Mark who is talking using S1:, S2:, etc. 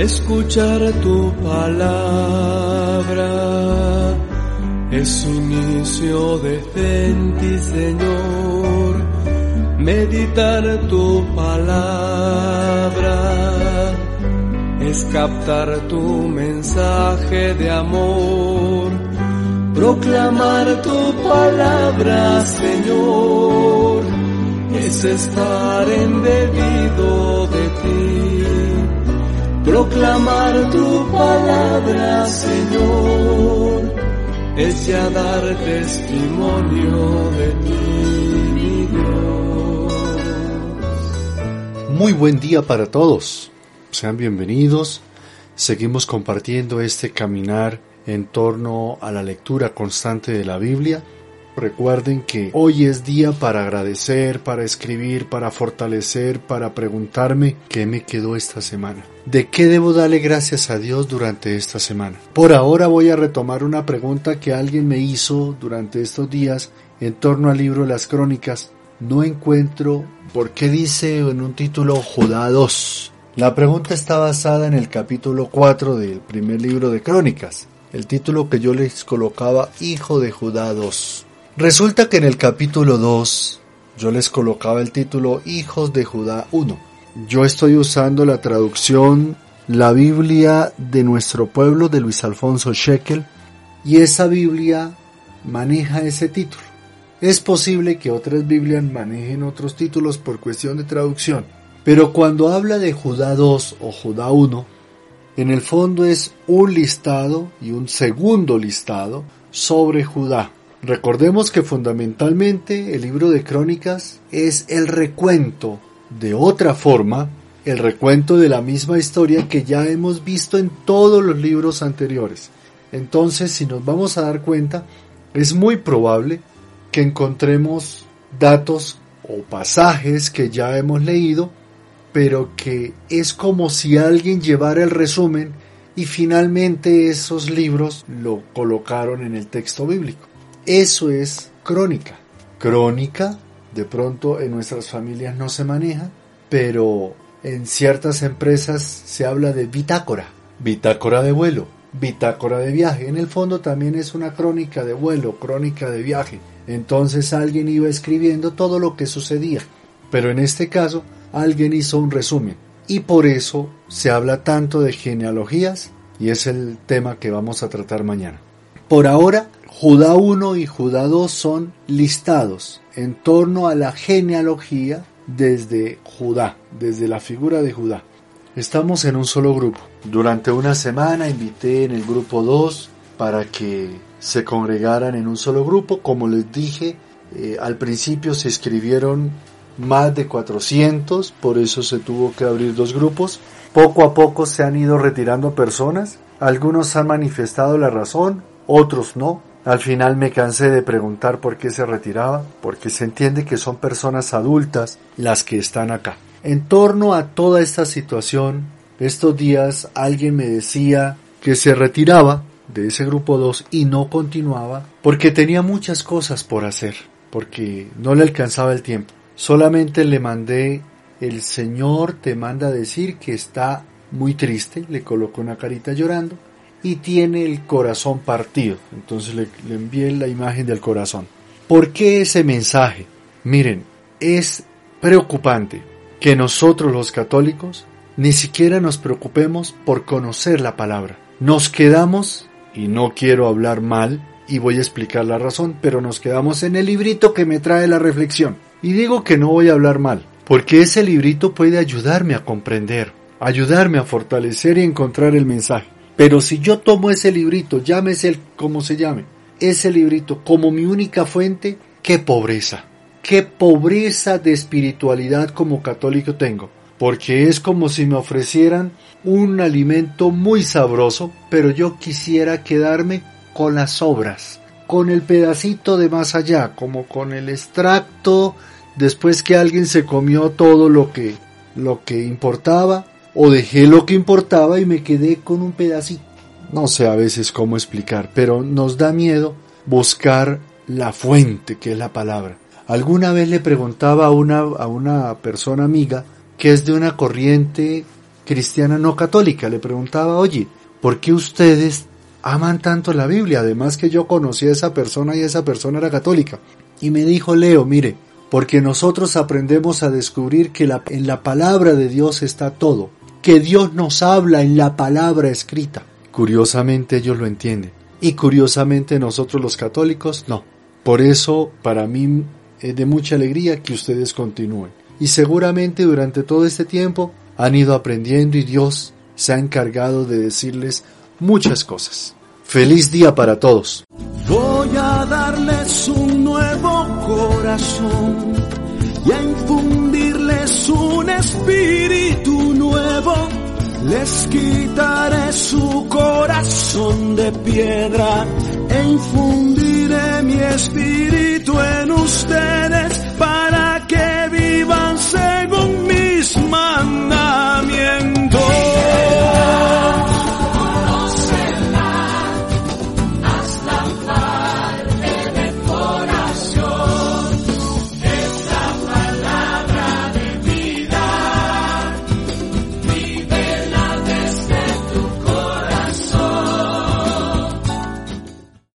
S1: Escuchar tu palabra es inicio decente, Señor. Meditar tu palabra es captar tu mensaje de amor. Proclamar tu palabra, Señor, es estar en debido de ti. Proclamar tu palabra, Señor, es ya dar testimonio de ti, Dios.
S2: Muy buen día para todos. Sean bienvenidos. Seguimos compartiendo este caminar en torno a la lectura constante de la Biblia. Recuerden que hoy es día para agradecer, para escribir, para fortalecer, para preguntarme qué me quedó esta semana. ¿De qué debo darle gracias a Dios durante esta semana? Por ahora voy a retomar una pregunta que alguien me hizo durante estos días en torno al libro las crónicas. No encuentro por qué dice en un título Judá 2. La pregunta está basada en el capítulo 4 del primer libro de Crónicas, el título que yo les colocaba Hijo de Judá 2. Resulta que en el capítulo 2 yo les colocaba el título Hijos de Judá 1. Yo estoy usando la traducción La Biblia de nuestro pueblo de Luis Alfonso Shekel y esa Biblia maneja ese título. Es posible que otras Biblias manejen otros títulos por cuestión de traducción, pero cuando habla de Judá 2 o Judá 1, en el fondo es un listado y un segundo listado sobre Judá. Recordemos que fundamentalmente el libro de Crónicas es el recuento, de otra forma, el recuento de la misma historia que ya hemos visto en todos los libros anteriores. Entonces, si nos vamos a dar cuenta, es muy probable que encontremos datos o pasajes que ya hemos leído, pero que es como si alguien llevara el resumen y finalmente esos libros lo colocaron en el texto bíblico. Eso es crónica. Crónica, de pronto en nuestras familias no se maneja, pero en ciertas empresas se habla de bitácora, bitácora de vuelo, bitácora de viaje. En el fondo también es una crónica de vuelo, crónica de viaje. Entonces alguien iba escribiendo todo lo que sucedía. Pero en este caso alguien hizo un resumen. Y por eso se habla tanto de genealogías y es el tema que vamos a tratar mañana. Por ahora Judá 1 y Judá 2 son listados en torno a la genealogía desde Judá, desde la figura de Judá. Estamos en un solo grupo. Durante una semana invité en el grupo 2 para que se congregaran en un solo grupo. Como les dije, eh, al principio se escribieron más de 400, por eso se tuvo que abrir dos grupos. Poco a poco se han ido retirando personas. Algunos han manifestado la razón, otros no. Al final me cansé de preguntar por qué se retiraba, porque se entiende que son personas adultas las que están acá. En torno a toda esta situación, estos días alguien me decía que se retiraba de ese grupo 2 y no continuaba porque tenía muchas cosas por hacer, porque no le alcanzaba el tiempo. Solamente le mandé el Señor te manda decir que está muy triste, le colocó una carita llorando y tiene el corazón partido. Entonces le, le, envié la imagen del corazón. ¿Por qué ese mensaje? Miren, es preocupante que nosotros los católicos ni siquiera nos preocupemos por conocer la palabra. Nos quedamos, y no quiero hablar mal, y voy a explicar la razón, pero nos quedamos en el librito que me trae la reflexión. Y digo que no voy a hablar mal, porque ese librito puede ayudarme a comprender, ayudarme a fortalecer y encontrar el mensaje. Pero si yo tomo ese librito, llámese el como se llame, ese librito como mi única fuente, qué pobreza, qué pobreza de espiritualidad como católico tengo. Porque es como si me ofrecieran un alimento muy sabroso, pero yo quisiera quedarme con las sobras, con el pedacito de más allá, como con el extracto después que alguien se comió todo lo que lo que importaba o dejé lo que importaba y me quedé con un pedacito. No sé a veces cómo explicar, pero nos da miedo buscar la fuente que es la palabra. Alguna vez le preguntaba a una, a una persona amiga que es de una corriente cristiana no católica. Le preguntaba, oye, ¿por qué ustedes aman tanto la Biblia? Además que yo conocí a esa persona y esa persona era católica. Y me dijo Leo, mire, porque nosotros aprendemos a descubrir que en la palabra de Dios está todo, que Dios nos habla en la palabra escrita. Curiosamente ellos lo entienden y curiosamente nosotros los católicos no. Por eso para mí es de mucha alegría que ustedes continúen. Y seguramente durante todo este tiempo han ido aprendiendo y Dios se ha encargado de decirles muchas cosas. Feliz día para todos.
S3: Voy a darles un nuevo corazón y a infundirles un espíritu. Les quitaré su corazón de piedra e infundiré mi espíritu en usted